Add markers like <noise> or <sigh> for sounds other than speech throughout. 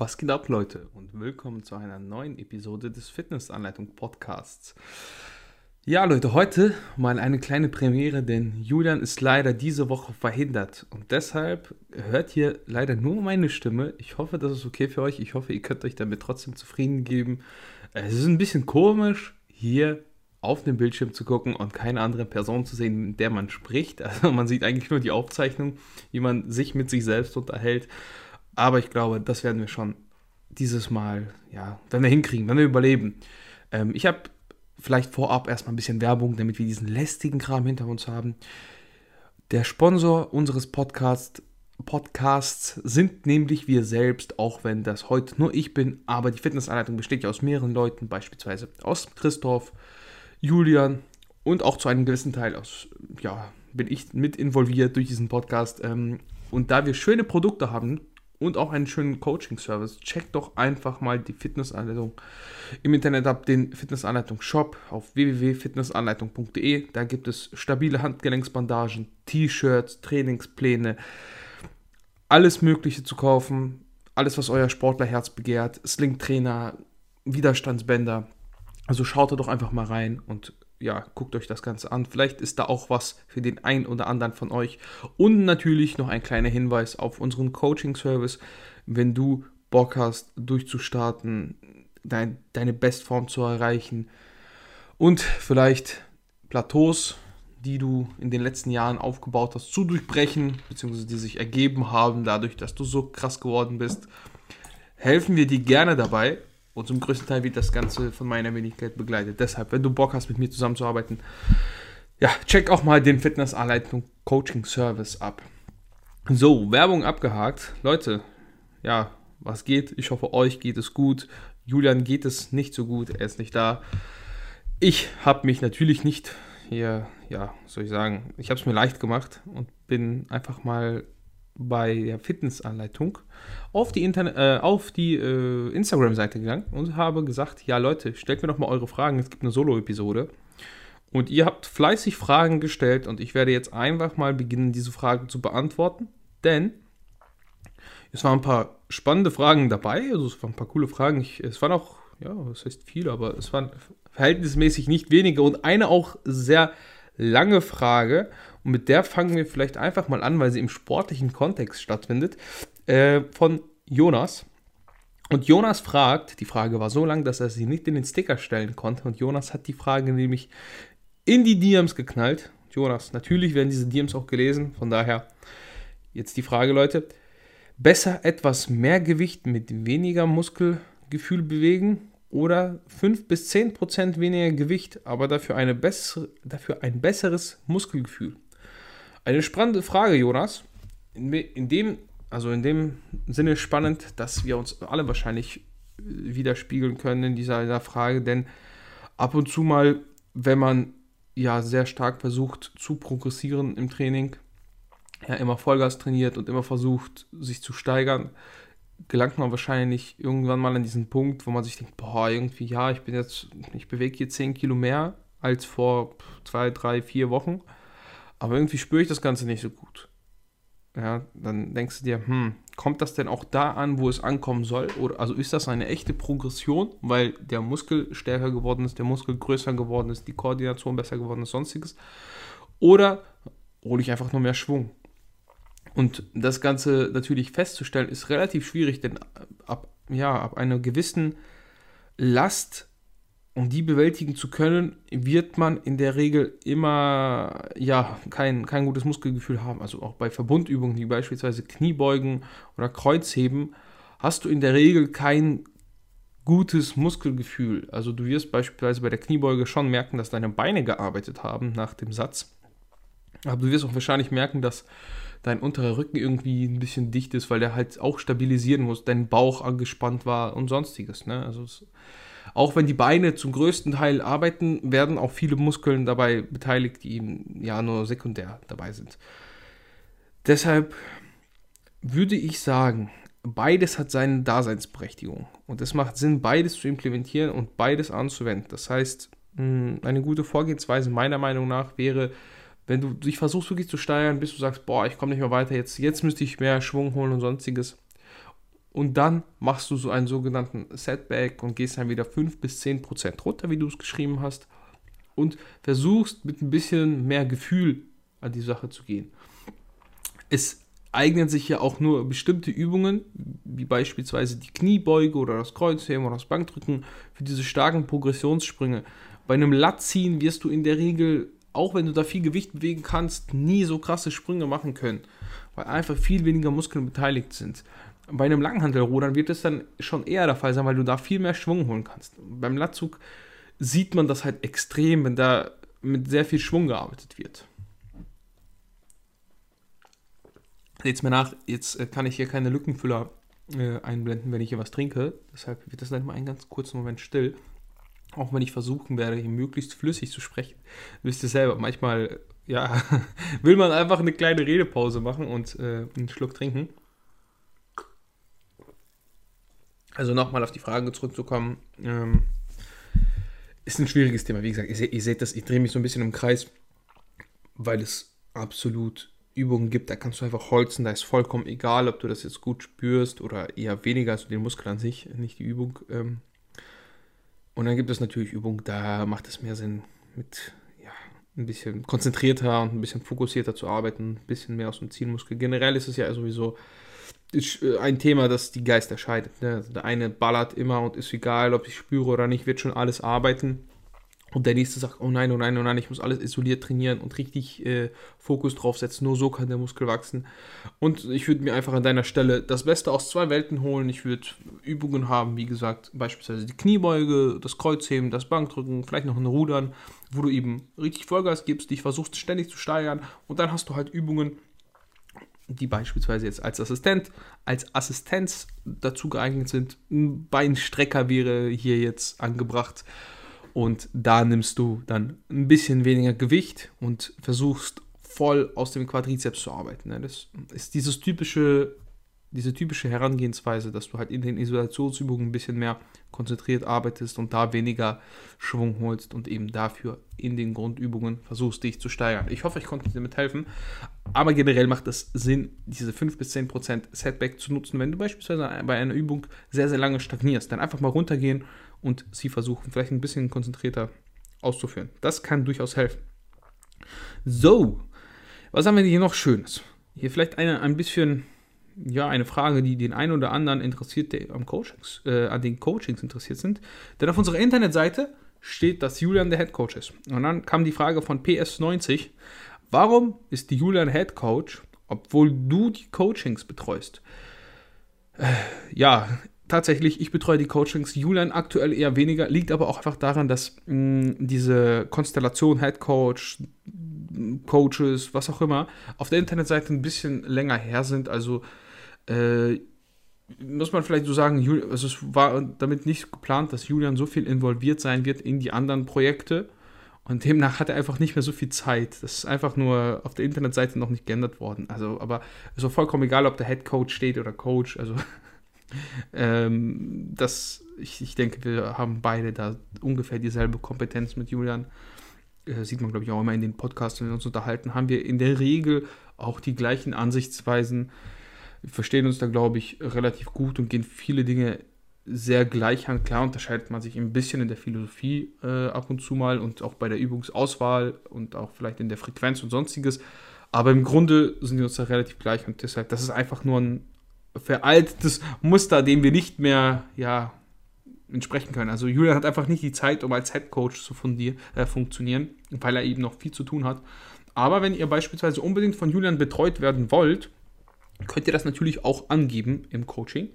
Was geht ab, Leute? Und willkommen zu einer neuen Episode des Fitnessanleitung Podcasts. Ja, Leute, heute mal eine kleine Premiere, denn Julian ist leider diese Woche verhindert. Und deshalb hört ihr leider nur meine Stimme. Ich hoffe, das ist okay für euch. Ich hoffe, ihr könnt euch damit trotzdem zufrieden geben. Es ist ein bisschen komisch, hier auf dem Bildschirm zu gucken und keine andere Person zu sehen, mit der man spricht. <laughs> Also man sieht eigentlich nur die Aufzeichnung, wie man sich mit sich selbst unterhält. Aber ich glaube, das werden wir schon dieses Mal, ja, wenn wir hinkriegen, wenn wir überleben. Ähm, ich habe vielleicht vorab erstmal ein bisschen Werbung, damit wir diesen lästigen Kram hinter uns haben. Der Sponsor unseres Podcasts, Podcasts sind nämlich wir selbst, auch wenn das heute nur ich bin, aber die Fitnessanleitung besteht ja aus mehreren Leuten, beispielsweise aus Christoph, Julian und auch zu einem gewissen Teil aus, ja, bin ich mit involviert durch diesen Podcast. Ähm, und da wir schöne Produkte haben, und auch einen schönen Coaching-Service. Checkt doch einfach mal die Fitnessanleitung im Internet ab, den Fitnessanleitung-Shop auf www.fitnessanleitung.de. Da gibt es stabile Handgelenksbandagen, T-Shirts, Trainingspläne, alles Mögliche zu kaufen. Alles, was euer Sportlerherz begehrt. Sling-Trainer, Widerstandsbänder. Also schaut da doch einfach mal rein und ja, guckt euch das Ganze an. Vielleicht ist da auch was für den einen oder anderen von euch. Und natürlich noch ein kleiner Hinweis auf unseren Coaching-Service. Wenn du Bock hast, durchzustarten, dein, deine Bestform zu erreichen und vielleicht Plateaus, die du in den letzten Jahren aufgebaut hast, zu durchbrechen, beziehungsweise die sich ergeben haben, dadurch, dass du so krass geworden bist, helfen wir dir gerne dabei. Und zum größten Teil wird das Ganze von meiner Wenigkeit begleitet. Deshalb, wenn du Bock hast, mit mir zusammenzuarbeiten, ja, check auch mal den Fitnessanleitung Coaching Service ab. So, Werbung abgehakt. Leute, ja, was geht? Ich hoffe, euch geht es gut. Julian geht es nicht so gut, er ist nicht da. Ich habe mich natürlich nicht hier, ja, soll ich sagen, ich habe es mir leicht gemacht und bin einfach mal bei der Fitnessanleitung auf die, äh, die äh, Instagram-Seite gegangen und habe gesagt, ja Leute, stellt mir doch mal eure Fragen, es gibt eine Solo-Episode. Und ihr habt fleißig Fragen gestellt und ich werde jetzt einfach mal beginnen, diese Fragen zu beantworten, denn es waren ein paar spannende Fragen dabei, also es waren ein paar coole Fragen. Ich, es waren auch, ja, was heißt viele, aber es waren verhältnismäßig nicht wenige und eine auch sehr lange Frage. Und mit der fangen wir vielleicht einfach mal an, weil sie im sportlichen Kontext stattfindet, äh, von Jonas. Und Jonas fragt, die Frage war so lang, dass er sie nicht in den Sticker stellen konnte. Und Jonas hat die Frage nämlich in die DMs geknallt. Jonas, natürlich werden diese DMs auch gelesen. Von daher jetzt die Frage, Leute. Besser etwas mehr Gewicht mit weniger Muskelgefühl bewegen oder 5 bis 10 Prozent weniger Gewicht, aber dafür, eine bessere, dafür ein besseres Muskelgefühl? Eine spannende Frage, Jonas. In, in, dem, also in dem Sinne spannend, dass wir uns alle wahrscheinlich widerspiegeln können in dieser, dieser Frage, denn ab und zu mal, wenn man ja sehr stark versucht zu progressieren im Training, ja immer Vollgas trainiert und immer versucht, sich zu steigern, gelangt man wahrscheinlich irgendwann mal an diesen Punkt, wo man sich denkt, boah, irgendwie, ja, ich bin jetzt, ich bewege hier 10 Kilo mehr als vor zwei, drei, vier Wochen, aber irgendwie spüre ich das Ganze nicht so gut. Ja, dann denkst du dir, hm, kommt das denn auch da an, wo es ankommen soll? Oder also ist das eine echte Progression, weil der Muskel stärker geworden ist, der Muskel größer geworden ist, die Koordination besser geworden ist, sonstiges? Oder hole ich einfach nur mehr Schwung? Und das Ganze natürlich festzustellen, ist relativ schwierig, denn ab, ja, ab einer gewissen Last, um die bewältigen zu können, wird man in der Regel immer ja, kein, kein gutes Muskelgefühl haben. Also auch bei Verbundübungen wie beispielsweise Kniebeugen oder Kreuzheben hast du in der Regel kein gutes Muskelgefühl. Also du wirst beispielsweise bei der Kniebeuge schon merken, dass deine Beine gearbeitet haben nach dem Satz. Aber du wirst auch wahrscheinlich merken, dass dein unterer Rücken irgendwie ein bisschen dicht ist, weil der halt auch stabilisieren muss, dein Bauch angespannt war und sonstiges. Ne? Also es, auch wenn die Beine zum größten Teil arbeiten, werden auch viele Muskeln dabei beteiligt, die ja nur sekundär dabei sind. Deshalb würde ich sagen, beides hat seine Daseinsberechtigung. Und es macht Sinn, beides zu implementieren und beides anzuwenden. Das heißt, eine gute Vorgehensweise meiner Meinung nach wäre, wenn du dich versuchst wirklich zu steigern, bis du sagst, boah, ich komme nicht mehr weiter, jetzt, jetzt müsste ich mehr Schwung holen und sonstiges. Und dann machst du so einen sogenannten Setback und gehst dann wieder 5 bis 10 Prozent runter, wie du es geschrieben hast und versuchst mit ein bisschen mehr Gefühl an die Sache zu gehen. Es eignen sich ja auch nur bestimmte Übungen, wie beispielsweise die Kniebeuge oder das Kreuzheben oder das Bankdrücken, für diese starken Progressionssprünge. Bei einem Latziehen wirst du in der Regel, auch wenn du da viel Gewicht bewegen kannst, nie so krasse Sprünge machen können, weil einfach viel weniger Muskeln beteiligt sind. Bei einem Langhantelrudern wird es dann schon eher der Fall sein, weil du da viel mehr Schwung holen kannst. Beim Latzug sieht man das halt extrem, wenn da mit sehr viel Schwung gearbeitet wird. Seht mir nach, jetzt äh, kann ich hier keine Lückenfüller äh, einblenden, wenn ich hier was trinke. Deshalb wird das dann mal einen ganz kurzen Moment still. Auch wenn ich versuchen werde, hier möglichst flüssig zu sprechen. Wisst ihr selber, manchmal, ja, <laughs> will man einfach eine kleine Redepause machen und äh, einen Schluck trinken. Also nochmal auf die Frage zurückzukommen. Ähm, ist ein schwieriges Thema. Wie gesagt, ihr, ihr seht das, ich drehe mich so ein bisschen im Kreis, weil es absolut Übungen gibt, da kannst du einfach holzen, da ist vollkommen egal, ob du das jetzt gut spürst oder eher weniger, also den Muskel an sich, nicht die Übung. Ähm. Und dann gibt es natürlich Übungen, da macht es mehr Sinn, mit ja, ein bisschen konzentrierter und ein bisschen fokussierter zu arbeiten, ein bisschen mehr aus dem Zielmuskel. Generell ist es ja sowieso äh, ein Thema, das die Geister scheidet. Ne? Also der eine ballert immer und ist egal, ob ich spüre oder nicht, wird schon alles arbeiten. Und der nächste sagt, oh nein, oh nein, oh nein, ich muss alles isoliert trainieren und richtig äh, Fokus drauf setzen. Nur so kann der Muskel wachsen. Und ich würde mir einfach an deiner Stelle das Beste aus zwei Welten holen. Ich würde Übungen haben, wie gesagt, beispielsweise die Kniebeuge, das Kreuzheben, das Bankdrücken, vielleicht noch ein Rudern, wo du eben richtig Vollgas gibst, dich versuchst ständig zu steigern. Und dann hast du halt Übungen, die beispielsweise jetzt als Assistent, als Assistenz dazu geeignet sind. Ein Beinstrecker wäre hier jetzt angebracht und da nimmst du dann ein bisschen weniger Gewicht und versuchst voll aus dem Quadrizeps zu arbeiten. Ne? Das ist dieses typische, diese typische Herangehensweise, dass du halt in den Isolationsübungen ein bisschen mehr konzentriert arbeitest und da weniger Schwung holst und eben dafür in den Grundübungen versuchst, dich zu steigern. Ich hoffe, ich konnte dir damit helfen. Aber generell macht es Sinn, diese 5 bis 10% Setback zu nutzen, wenn du beispielsweise bei einer Übung sehr, sehr lange stagnierst. Dann einfach mal runtergehen und sie versuchen, vielleicht ein bisschen konzentrierter auszuführen. Das kann durchaus helfen. So, was haben wir hier noch Schönes? Hier vielleicht eine, ein bisschen, ja, eine Frage, die den einen oder anderen interessiert, der am Coachings, äh, an den Coachings interessiert sind. Denn auf unserer Internetseite steht, dass Julian der Head Coach ist. Und dann kam die Frage von PS90, warum ist die Julian Head Coach, obwohl du die Coachings betreust? Äh, ja, tatsächlich, ich betreue die Coachings, Julian aktuell eher weniger, liegt aber auch einfach daran, dass mh, diese Konstellation Head Coach, Coaches, was auch immer, auf der Internetseite ein bisschen länger her sind. Also äh, muss man vielleicht so sagen, also es war damit nicht geplant, dass Julian so viel involviert sein wird in die anderen Projekte. Und demnach hat er einfach nicht mehr so viel Zeit. Das ist einfach nur auf der Internetseite noch nicht geändert worden. Also, aber es ist vollkommen egal, ob der Head Coach steht oder Coach. Also <laughs> ähm, das, ich, ich denke, wir haben beide da ungefähr dieselbe Kompetenz mit Julian. Äh, sieht man, glaube ich, auch immer in den Podcasts, wenn wir uns unterhalten, haben wir in der Regel auch die gleichen Ansichtsweisen. Wir verstehen uns da, glaube ich, relativ gut und gehen viele Dinge sehr gleich an. Klar unterscheidet man sich ein bisschen in der Philosophie äh, ab und zu mal und auch bei der Übungsauswahl und auch vielleicht in der Frequenz und sonstiges. Aber im Grunde sind wir uns da relativ gleich und deshalb, das ist einfach nur ein veraltetes Muster, dem wir nicht mehr ja, entsprechen können. Also Julian hat einfach nicht die Zeit, um als Head Coach zu äh, funktionieren, weil er eben noch viel zu tun hat. Aber wenn ihr beispielsweise unbedingt von Julian betreut werden wollt, könnt ihr das natürlich auch angeben im Coaching.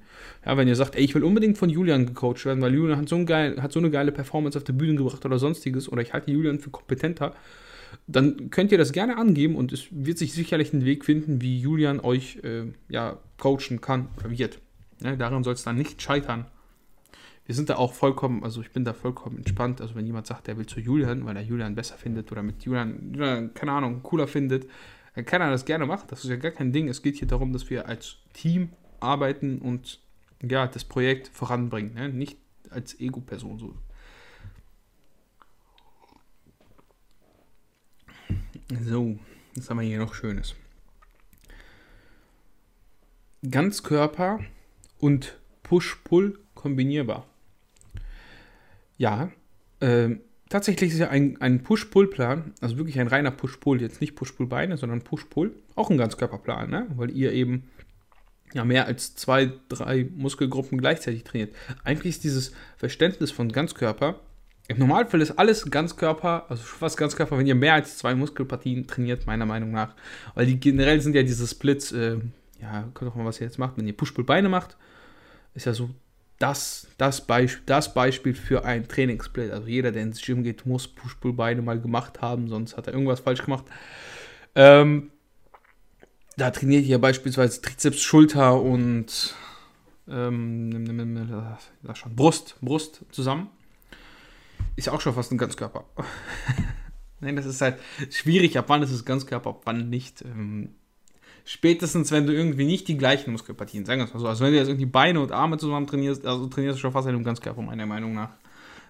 Ja, wenn ihr sagt, ey, ich will unbedingt von Julian gecoacht werden, weil Julian hat so, geil, hat so eine geile Performance auf der Bühne gebracht oder sonstiges, oder ich halte Julian für kompetenter, dann könnt ihr das gerne angeben und es wird sich sicherlich einen Weg finden, wie Julian euch äh, ja, coachen kann oder wird. Ja, daran soll es dann nicht scheitern. Wir sind da auch vollkommen, also ich bin da vollkommen entspannt. Also wenn jemand sagt, er will zu Julian, weil er Julian besser findet oder mit Julian, Julian keine Ahnung, cooler findet, dann kann er das gerne machen. Das ist ja gar kein Ding. Es geht hier darum, dass wir als Team arbeiten und ja, das Projekt voranbringen. Ne? Nicht als Ego-Person so. So, was haben wir hier noch Schönes? Ganzkörper und Push-Pull kombinierbar. Ja, äh, tatsächlich ist ja ein, ein Push-Pull-Plan, also wirklich ein reiner Push-Pull, jetzt nicht Push-Pull-Beine, sondern Push-Pull, auch ein Ganzkörperplan, ne? weil ihr eben ja mehr als zwei, drei Muskelgruppen gleichzeitig trainiert. Eigentlich ist dieses Verständnis von Ganzkörper, im Normalfall ist alles Ganzkörper, also fast Ganzkörper, wenn ihr mehr als zwei Muskelpartien trainiert, meiner Meinung nach. Weil die generell sind ja diese Splits, äh, ja, könnt auch mal, was ihr jetzt macht, wenn ihr Push-Pull-Beine macht, ist ja so das, das, Beisp das Beispiel für ein Trainingssplit. Also jeder, der ins Gym geht, muss Push-Pull-Beine mal gemacht haben, sonst hat er irgendwas falsch gemacht. Ähm, da trainiert ihr beispielsweise Trizeps, Schulter und ähm, schon, Brust, Brust zusammen. Ist ja auch schon fast ein Ganzkörper. <laughs> Nein, das ist halt schwierig, ab wann ist es Ganzkörper, ab wann nicht. Ähm, spätestens, wenn du irgendwie nicht die gleichen Muskelpartien, sagen wir es mal so. Also wenn du jetzt irgendwie Beine und Arme zusammen trainierst, also trainierst du schon fast einen Ganzkörper, meiner Meinung nach.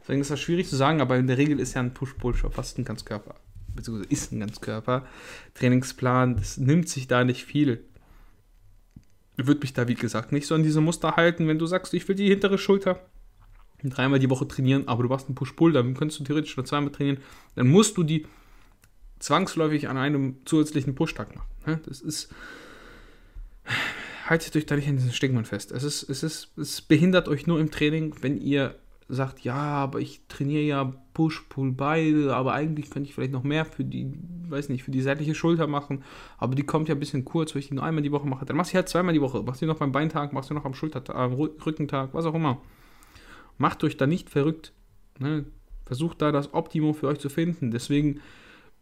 Deswegen ist das schwierig zu sagen, aber in der Regel ist ja ein Push-Pull schon fast ein Ganzkörper. Beziehungsweise ist ein Ganzkörper. Trainingsplan, das nimmt sich da nicht viel. Würde mich da, wie gesagt, nicht so an diese Muster halten, wenn du sagst, ich will die hintere Schulter dreimal die Woche trainieren, aber du machst einen Push-Pull, dann könntest du theoretisch nur zweimal trainieren, dann musst du die zwangsläufig an einem zusätzlichen Push-Tag machen. Ne? Das ist. <sighs> Haltet euch da nicht an diesen Stigmen fest. Es, ist, es, ist, es behindert euch nur im Training, wenn ihr sagt, ja, aber ich trainiere ja Push, Pull beide, aber eigentlich könnte ich vielleicht noch mehr für die, weiß nicht, für die seitliche Schulter machen, aber die kommt ja ein bisschen kurz, wenn ich die nur einmal die Woche mache. Dann machst du halt zweimal die Woche, machst du noch beim Beintag, machst du noch am Schultertag, am Rückentag, was auch immer. Macht euch da nicht verrückt. Ne? Versucht da das Optimum für euch zu finden. Deswegen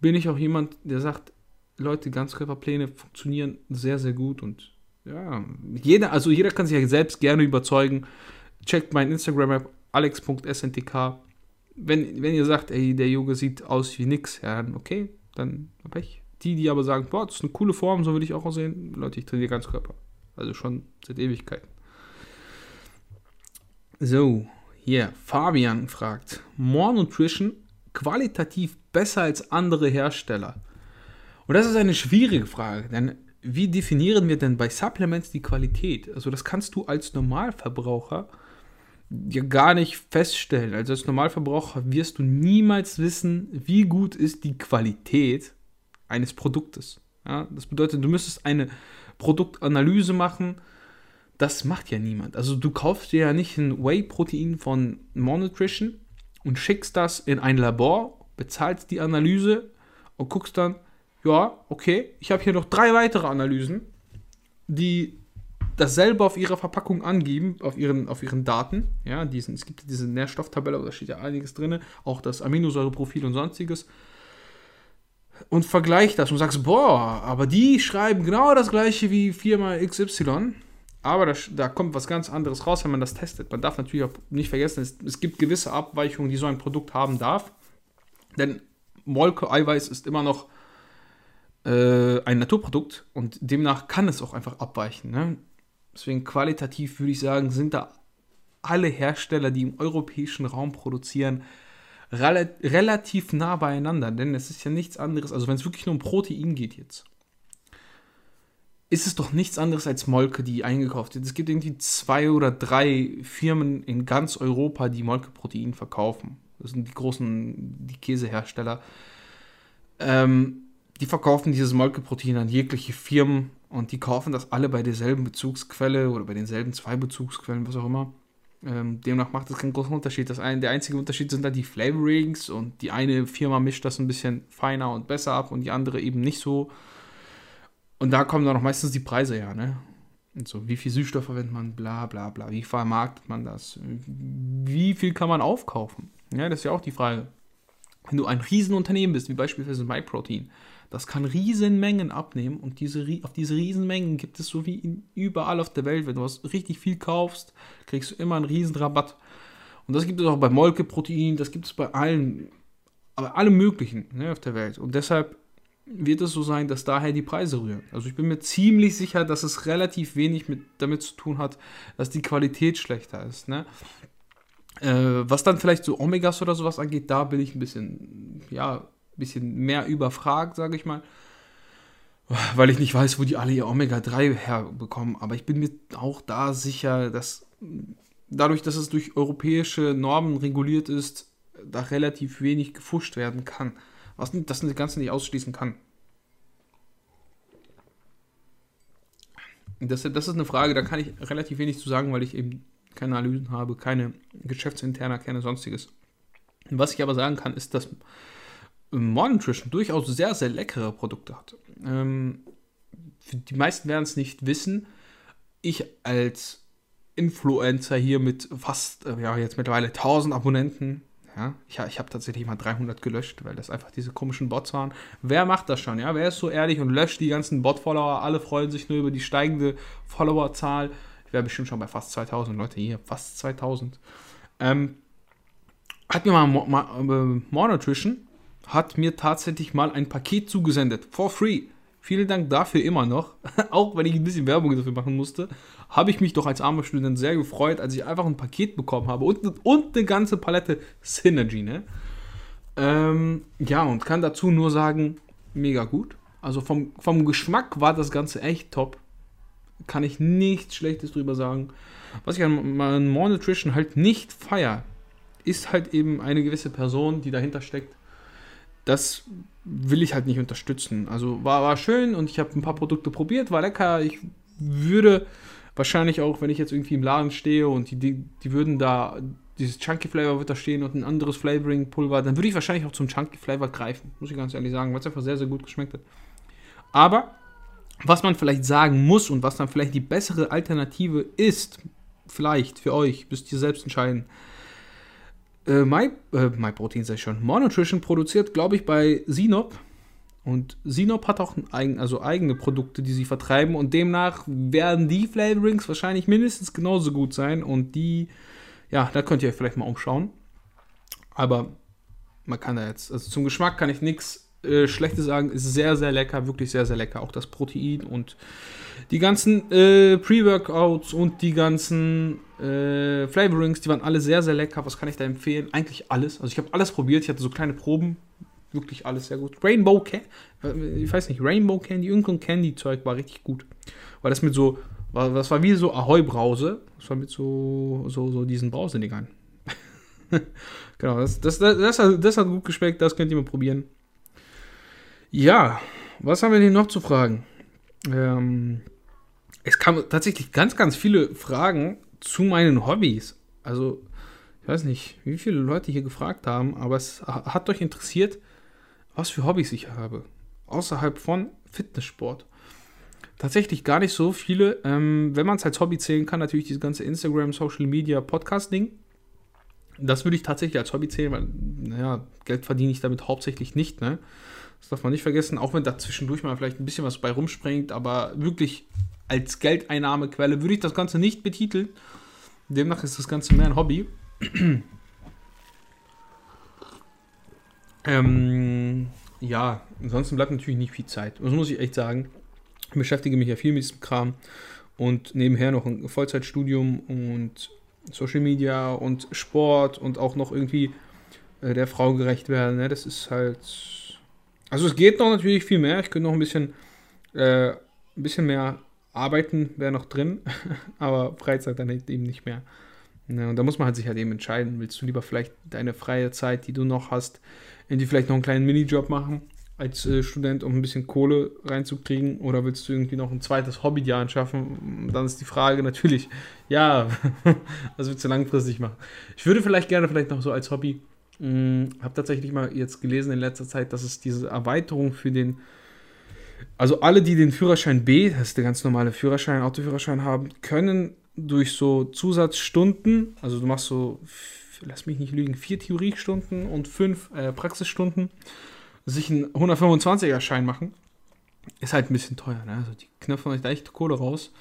bin ich auch jemand, der sagt, Leute, Ganzkörperpläne funktionieren sehr, sehr gut und ja, jeder, also jeder kann sich ja selbst gerne überzeugen. Checkt mein Instagram-App alex.sntk. Wenn, wenn ihr sagt, ey, der Junge sieht aus wie nix, ja, okay, dann hab ich. Die, die aber sagen, boah, das ist eine coole Form, so will ich auch aussehen, Leute, ich trainiere Ganzkörper. Also schon seit Ewigkeiten. So, hier, Fabian fragt, More Nutrition qualitativ besser als andere Hersteller? Und das ist eine schwierige Frage, denn wie definieren wir denn bei Supplements die Qualität? Also das kannst du als Normalverbraucher ja gar nicht feststellen. Also als Normalverbraucher wirst du niemals wissen, wie gut ist die Qualität eines Produktes. Ja, das bedeutet, du müsstest eine Produktanalyse machen. Das macht ja niemand. Also du kaufst dir ja nicht ein Whey-Protein von Monutrition und schickst das in ein Labor, bezahlst die Analyse und guckst dann, ja, okay, ich habe hier noch drei weitere Analysen, die dasselbe auf ihrer Verpackung angeben, auf ihren, auf ihren Daten. Ja, diesen, es gibt diese Nährstofftabelle, da steht ja einiges drin, auch das Aminosäureprofil und sonstiges. Und vergleich das und sagst, boah, aber die schreiben genau das gleiche wie Firma XY. Aber da, da, kommt was ganz anderes raus, wenn man das testet. Man darf natürlich auch nicht vergessen, es, es gibt gewisse Abweichungen, die so ein Produkt haben darf. Denn Molke-Eiweiß ist immer noch äh, ein Naturprodukt und demnach kann es auch einfach abweichen. Ne? Deswegen qualitativ würde ich sagen, sind da alle Hersteller, die im europäischen Raum produzieren, rel relativ nah beieinander. Denn es ist ja nichts anderes, also wenn es wirklich nur um Protein geht jetzt, ist es doch nichts anderes als Molke, die eingekauft wird. Es gibt irgendwie zwei oder drei Firmen in ganz Europa, die Molkeprotein verkaufen. Das sind die großen, die Käsehersteller. Ähm, die verkaufen dieses Molkeprotein an jegliche Firmen und die kaufen das alle bei derselben Bezugsquelle oder bei denselben zwei Bezugsquellen, was auch immer. Ähm, demnach macht das keinen großen Unterschied. Das ein, der einzige Unterschied sind da die Flavorings und die eine Firma mischt das ein bisschen feiner und besser ab und die andere eben nicht so. Und da kommen dann auch meistens die Preise her, ne? Und so, wie viel Süßstoff verwendet man, bla bla bla, wie vermarktet man das, wie viel kann man aufkaufen? Ja, das ist ja auch die Frage. Wenn du ein Riesenunternehmen bist, wie beispielsweise MyProtein, das kann Riesenmengen abnehmen und diese, auf diese Riesenmengen gibt es so wie in, überall auf der Welt. Wenn du was richtig viel kaufst, kriegst du immer einen Riesenrabatt. Und das gibt es auch bei Molkeprotein, das gibt es bei allen, aber allem möglichen ne, auf der Welt. Und deshalb wird es so sein, dass daher die Preise rühren. Also ich bin mir ziemlich sicher, dass es relativ wenig mit, damit zu tun hat, dass die Qualität schlechter ist. Ne? Äh, was dann vielleicht so Omegas oder sowas angeht, da bin ich ein bisschen, ja, bisschen mehr überfragt, sage ich mal. weil ich nicht weiß, wo die alle ihr Omega-3 herbekommen. Aber ich bin mir auch da sicher, dass dadurch, dass es durch europäische Normen reguliert ist, da relativ wenig gefuscht werden kann. Was das Ganze nicht ausschließen kann. Das, das ist eine Frage, da kann ich relativ wenig zu sagen, weil ich eben keine Analysen habe, keine geschäftsinterner, keine sonstiges. Was ich aber sagen kann, ist, dass More Nutrition durchaus sehr, sehr leckere Produkte hat. Ähm, die meisten werden es nicht wissen. Ich als Influencer hier mit fast, äh, ja, jetzt mittlerweile 1000 Abonnenten, ja, ich, ich habe tatsächlich mal 300 gelöscht, weil das einfach diese komischen Bots waren. Wer macht das schon, ja? Wer ist so ehrlich und löscht die ganzen Bot-Follower? Alle freuen sich nur über die steigende Followerzahl. Ich wäre bestimmt schon bei fast 2000 Leute hier, fast 2000. Ähm, hat mir mal, mal äh, hat mir tatsächlich mal ein Paket zugesendet. For free. Vielen Dank dafür immer noch. <laughs> Auch wenn ich ein bisschen Werbung dafür machen musste, habe ich mich doch als armer Student sehr gefreut, als ich einfach ein Paket bekommen habe und, und eine ganze Palette Synergy. Ne? Ähm, ja, und kann dazu nur sagen, mega gut. Also vom, vom Geschmack war das Ganze echt top. Kann ich nichts Schlechtes drüber sagen. Was ich an, an More Nutrition halt nicht feier, ist halt eben eine gewisse Person, die dahinter steckt, das will ich halt nicht unterstützen. Also war, war schön und ich habe ein paar Produkte probiert, war lecker. Ich würde wahrscheinlich auch, wenn ich jetzt irgendwie im Laden stehe und die, die, die würden da, dieses Chunky Flavor wird da stehen und ein anderes Flavoring Pulver, dann würde ich wahrscheinlich auch zum Chunky Flavor greifen, muss ich ganz ehrlich sagen, weil es einfach sehr, sehr gut geschmeckt hat. Aber was man vielleicht sagen muss und was dann vielleicht die bessere Alternative ist, vielleicht für euch, müsst ihr selbst entscheiden, äh, My, äh, sei schon. Monotrition produziert, glaube ich, bei Sinop. Und Sinop hat auch eigen, also eigene Produkte, die sie vertreiben. Und demnach werden die Flavorings wahrscheinlich mindestens genauso gut sein. Und die, ja, da könnt ihr vielleicht mal umschauen. Aber man kann da jetzt, also zum Geschmack kann ich nichts äh, Schlechtes sagen. Ist sehr, sehr lecker, wirklich sehr, sehr lecker. Auch das Protein und die ganzen äh, Pre-Workouts und die ganzen äh, Flavorings, die waren alle sehr, sehr lecker. Was kann ich da empfehlen? Eigentlich alles. Also ich habe alles probiert. Ich hatte so kleine Proben. Wirklich alles sehr gut. Rainbow Candy, ich weiß nicht, Rainbow Candy, irgendein Candy-Zeug war richtig gut. Weil das mit so, das war wie so Ahoi-Brause. Das war mit so, so, so diesen Brausedingern. <laughs> genau, das, das, das, das, das hat gut geschmeckt. Das könnt ihr mal probieren. Ja, was haben wir denn noch zu fragen? Ähm, es kamen tatsächlich ganz, ganz viele Fragen zu meinen Hobbys. Also, ich weiß nicht, wie viele Leute hier gefragt haben, aber es hat euch interessiert, was für Hobbys ich habe. Außerhalb von Fitnesssport. Tatsächlich gar nicht so viele. Ähm, wenn man es als Hobby zählen kann, natürlich dieses ganze Instagram, Social Media, Podcasting. Das würde ich tatsächlich als Hobby zählen, weil, naja, Geld verdiene ich damit hauptsächlich nicht, ne? Das darf man nicht vergessen, auch wenn da zwischendurch mal vielleicht ein bisschen was bei rumspringt, aber wirklich als Geldeinnahmequelle würde ich das Ganze nicht betiteln. Demnach ist das Ganze mehr ein Hobby. <clears throat> ähm, ja, ansonsten bleibt natürlich nicht viel Zeit. Das muss ich echt sagen. Ich beschäftige mich ja viel mit diesem Kram und nebenher noch ein Vollzeitstudium und Social Media und Sport und auch noch irgendwie äh, der Frau gerecht werden. Ne? Das ist halt. Also es geht noch natürlich viel mehr. Ich könnte noch ein bisschen, äh, ein bisschen mehr Arbeiten wäre noch drin, <laughs> aber Freizeit dann halt eben nicht mehr. Ja, und da muss man halt sich halt eben entscheiden, willst du lieber vielleicht deine freie Zeit, die du noch hast, in die vielleicht noch einen kleinen Minijob machen als äh, Student, um ein bisschen Kohle reinzukriegen, oder willst du irgendwie noch ein zweites Hobby dir anschaffen? Dann ist die Frage natürlich, ja, <laughs> was willst du langfristig machen? Ich würde vielleicht gerne vielleicht noch so als Hobby, hm, habe tatsächlich mal jetzt gelesen in letzter Zeit, dass es diese Erweiterung für den also alle, die den Führerschein B, das ist der ganz normale Führerschein, Autoführerschein haben, können durch so Zusatzstunden, also du machst so, lass mich nicht lügen, vier Theoriestunden und fünf äh, Praxisstunden, sich einen 125er Schein machen. Ist halt ein bisschen teuer, ne? Also die knöpfen euch da echt Kohle raus.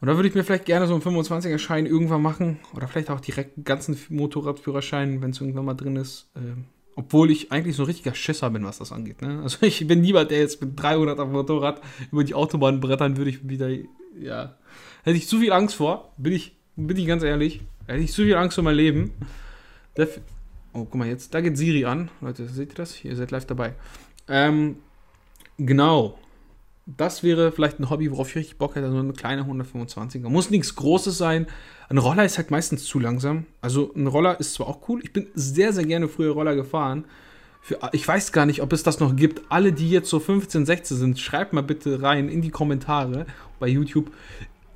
Und da würde ich mir vielleicht gerne so einen 25er Schein irgendwann machen. Oder vielleicht auch direkt einen ganzen Motorradführerschein, wenn es irgendwann mal drin ist. Ähm, obwohl ich eigentlich so ein richtiger Schisser bin, was das angeht. Ne? Also <laughs> ich bin niemand, der jetzt mit 300 auf dem Motorrad über die Autobahn brettern würde ich wieder, ja, hätte ich zu viel Angst vor, bin ich, bin ich ganz ehrlich, hätte ich zu viel Angst vor mein Leben. oh, guck mal, jetzt, da geht Siri an. Leute, seht ihr das? Ihr seid live dabei. Ähm, genau. Das wäre vielleicht ein Hobby, worauf ich richtig Bock hätte, so eine kleine 125er. Muss nichts Großes sein. Ein Roller ist halt meistens zu langsam. Also ein Roller ist zwar auch cool. Ich bin sehr, sehr gerne früher Roller gefahren. Für, ich weiß gar nicht, ob es das noch gibt. Alle, die jetzt so 15, 16 sind, schreibt mal bitte rein in die Kommentare bei YouTube.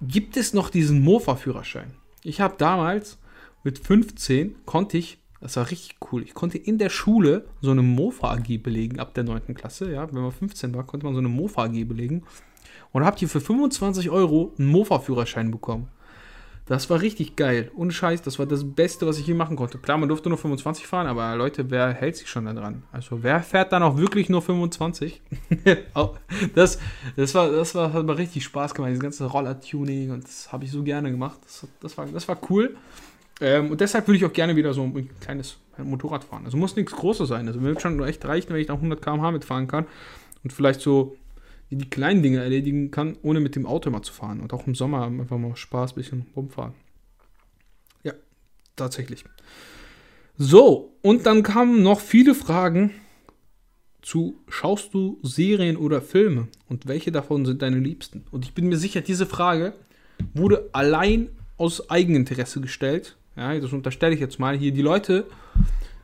Gibt es noch diesen Mofa-Führerschein? Ich habe damals mit 15 konnte ich, das war richtig cool, ich konnte in der Schule so eine Mofa AG belegen ab der 9. Klasse. Ja, wenn man 15 war, konnte man so eine Mofa AG belegen. Und habt ihr für 25 Euro einen Mofa-Führerschein bekommen. Das war richtig geil. Ohne Scheiß, das war das Beste, was ich je machen konnte. Klar, man durfte nur 25 fahren, aber Leute, wer hält sich schon da dran? Also, wer fährt dann auch wirklich nur 25? <laughs> das, das, war, das war, hat mir richtig Spaß gemacht, dieses ganze Roller-Tuning und das habe ich so gerne gemacht. Das, das, war, das war cool. Ähm, und deshalb würde ich auch gerne wieder so ein kleines Motorrad fahren. Also muss nichts Großes sein. Also mir wird schon echt reichen, wenn ich nach 100 km/h mitfahren kann und vielleicht so die kleinen Dinge erledigen kann, ohne mit dem Auto mal zu fahren. Und auch im Sommer einfach mal Spaß, ein bisschen rumfahren. Ja, tatsächlich. So, und dann kamen noch viele Fragen zu, schaust du Serien oder Filme? Und welche davon sind deine Liebsten? Und ich bin mir sicher, diese Frage wurde allein aus Eigeninteresse gestellt. Ja, das unterstelle ich jetzt mal hier. Die Leute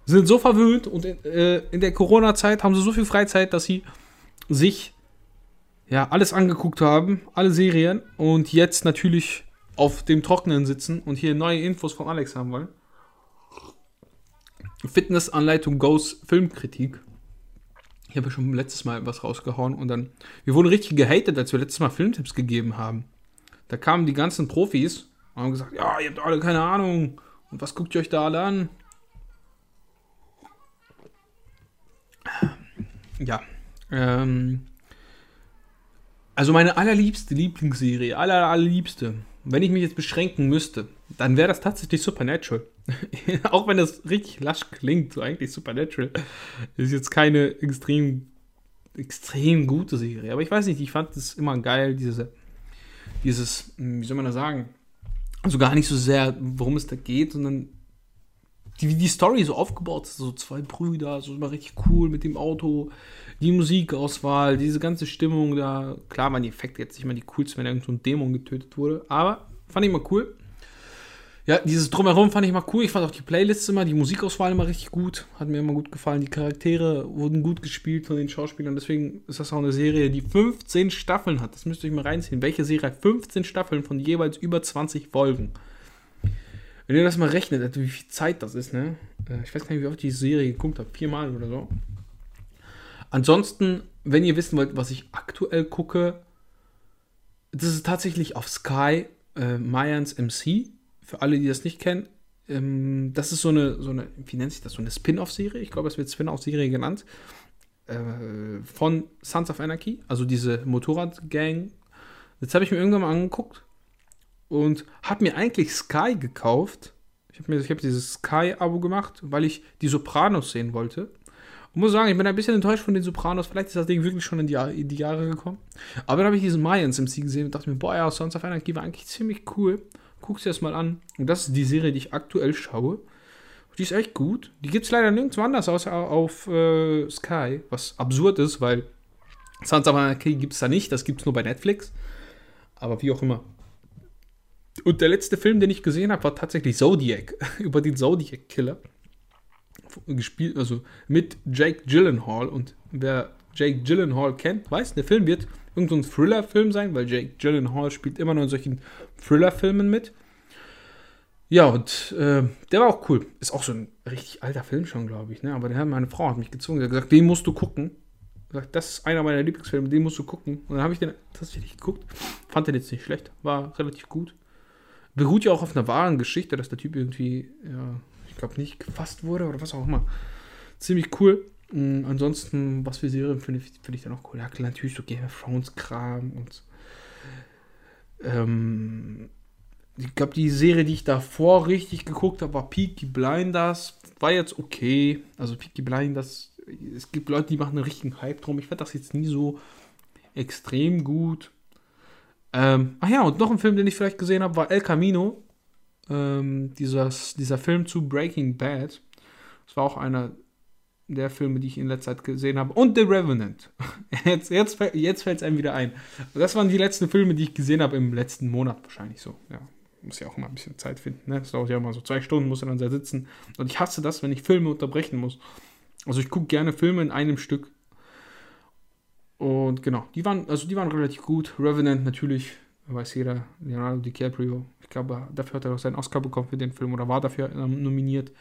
sind so verwöhnt und in, äh, in der Corona-Zeit haben sie so viel Freizeit, dass sie sich ja, alles angeguckt haben, alle Serien und jetzt natürlich auf dem Trockenen sitzen und hier neue Infos von Alex haben wollen. Fitnessanleitung Goes Filmkritik. Ich habe ja schon letztes Mal was rausgehauen und dann. Wir wurden richtig gehatet, als wir letztes Mal Filmtipps gegeben haben. Da kamen die ganzen Profis und haben gesagt: Ja, ihr habt alle keine Ahnung. Und was guckt ihr euch da alle an? Ja. Ähm, also meine allerliebste Lieblingsserie, aller, allerliebste, wenn ich mich jetzt beschränken müsste, dann wäre das tatsächlich Supernatural. <laughs> Auch wenn das richtig lasch klingt, so eigentlich Supernatural ist jetzt keine extrem, extrem gute Serie. Aber ich weiß nicht, ich fand es immer geil, diese, dieses, wie soll man das sagen? Also gar nicht so sehr, worum es da geht, sondern wie die Story so aufgebaut ist, so zwei Brüder, so immer richtig cool mit dem Auto, die Musikauswahl, diese ganze Stimmung da. Klar waren die Effekte jetzt nicht mal die coolsten, wenn irgend so Dämon getötet wurde, aber fand ich mal cool. Ja, dieses Drumherum fand ich mal cool. Ich fand auch die Playlists immer, die Musikauswahl immer richtig gut. Hat mir immer gut gefallen. Die Charaktere wurden gut gespielt von den Schauspielern. Deswegen ist das auch eine Serie, die 15 Staffeln hat. Das müsst ihr euch mal reinziehen. Welche Serie hat 15 Staffeln von jeweils über 20 Folgen? Wenn ihr das mal rechnet, also wie viel Zeit das ist, ne? Äh, ich weiß gar nicht, wie oft ich die Serie geguckt habe. Viermal oder so. Ansonsten, wenn ihr wissen wollt, was ich aktuell gucke, das ist tatsächlich auf Sky äh, Mayans MC. Für alle, die das nicht kennen. Ähm, das ist so eine, so eine, wie nennt sich das? So eine Spin-off-Serie. Ich glaube, es wird Spin-off-Serie genannt. Äh, von Sons of Anarchy. Also diese Motorrad-Gang. Jetzt habe ich mir irgendwann mal angeguckt und habe mir eigentlich Sky gekauft. Ich habe mir dieses Sky-Abo gemacht, weil ich die Sopranos sehen wollte. Und muss sagen, ich bin ein bisschen enttäuscht von den Sopranos. Vielleicht ist das Ding wirklich schon in die, in die Jahre gekommen. Aber dann habe ich diesen Mayans MC gesehen und dachte mir, boah, ja, Sons of Anarchy war eigentlich ziemlich cool. Guck's dir das mal an. Und das ist die Serie, die ich aktuell schaue. Die ist echt gut. Die gibt es leider nirgendwo anders außer auf äh, Sky. Was absurd ist, weil Sons of Anarchy gibt es da nicht. Das gibt es nur bei Netflix. Aber wie auch immer. Und der letzte Film, den ich gesehen habe, war tatsächlich Zodiac, <laughs> über den Zodiac Killer. Gespielt, also mit Jake Gyllenhaal. Und wer Jake Gyllenhaal kennt, weiß, der Film wird irgendein so Thriller-Film sein, weil Jake Gyllenhaal spielt immer noch in solchen Thriller-Filmen mit. Ja, und äh, der war auch cool. Ist auch so ein richtig alter Film schon, glaube ich. Ne? Aber der, meine Frau hat mich gezwungen. Sie hat gesagt, den musst du gucken. Gesagt, das ist einer meiner Lieblingsfilme, den musst du gucken. Und dann habe ich den tatsächlich geguckt. Fand den jetzt nicht schlecht. War relativ gut beruht ja auch auf einer wahren Geschichte, dass der Typ irgendwie, ja, ich glaube nicht gefasst wurde oder was auch immer. Ziemlich cool. Mhm, ansonsten, was für Serien finde ich, find ich dann auch cool. Ja, klar, natürlich so Game of Thrones Kram und ähm, ich glaube, die Serie, die ich davor richtig geguckt habe, war Peaky Blinders. War jetzt okay. Also Peaky Blinders, es gibt Leute, die machen einen richtigen Hype drum. Ich fand das jetzt nie so extrem gut. Ähm, ach ja, und noch ein Film, den ich vielleicht gesehen habe, war El Camino. Ähm, dieses, dieser Film zu Breaking Bad. Das war auch einer der Filme, die ich in letzter Zeit gesehen habe. Und The Revenant. <laughs> Jetzt, jetzt, jetzt fällt es einem wieder ein. Das waren die letzten Filme, die ich gesehen habe im letzten Monat wahrscheinlich so. Ja, muss ja auch immer ein bisschen Zeit finden. Ne? Das dauert ja immer so zwei Stunden, muss er dann da sitzen. Und ich hasse das, wenn ich Filme unterbrechen muss. Also ich gucke gerne Filme in einem Stück. Und genau, die waren, also die waren relativ gut. Revenant natürlich, weiß jeder, Leonardo DiCaprio. Ich glaube, dafür hat er auch seinen Oscar bekommen für den Film oder war dafür nominiert.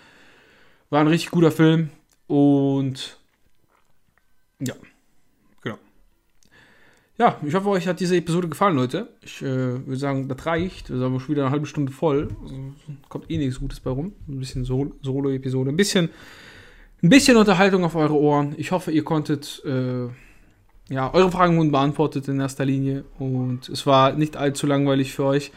War ein richtig guter Film. Und ja, genau. Ja, ich hoffe, euch hat diese Episode gefallen, Leute. Ich äh, würde sagen, das reicht. Wir aber schon wieder eine halbe Stunde voll. Also, kommt eh nichts Gutes bei rum. Ein bisschen Solo-Episode. Ein bisschen, ein bisschen Unterhaltung auf eure Ohren. Ich hoffe, ihr konntet. Äh, ja, eure Fragen wurden beantwortet in erster Linie und es war nicht allzu langweilig für euch.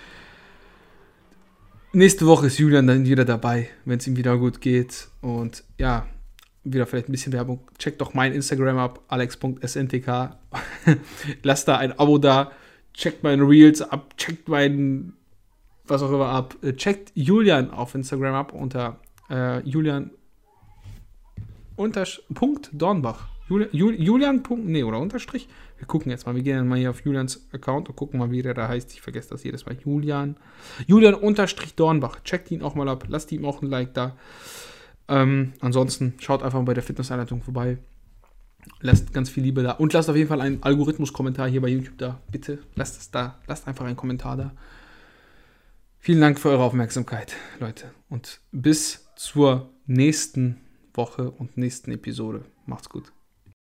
Nächste Woche ist Julian dann wieder dabei, wenn es ihm wieder gut geht. Und ja, wieder vielleicht ein bisschen Werbung. Checkt doch mein Instagram ab, alex.sntk. <laughs> Lasst da ein Abo da. Checkt meine Reels ab. Checkt meinen, was auch immer ab. Äh, checkt Julian auf Instagram ab unter äh, Julian Punkt Dornbach. Julian, Julian. Nee, oder Unterstrich. Wir gucken jetzt mal. Wir gehen mal hier auf Julians Account und gucken mal, wie der da heißt. Ich vergesse das jedes Mal. Julian. Julian Unterstrich Dornbach. Checkt ihn auch mal ab. Lasst ihm auch ein Like da. Ähm, ansonsten schaut einfach bei der Fitnessanleitung vorbei. Lasst ganz viel Liebe da. Und lasst auf jeden Fall einen Algorithmus-Kommentar hier bei YouTube da. Bitte lasst es da. Lasst einfach einen Kommentar da. Vielen Dank für eure Aufmerksamkeit, Leute. Und bis zur nächsten Woche und nächsten Episode. Macht's gut.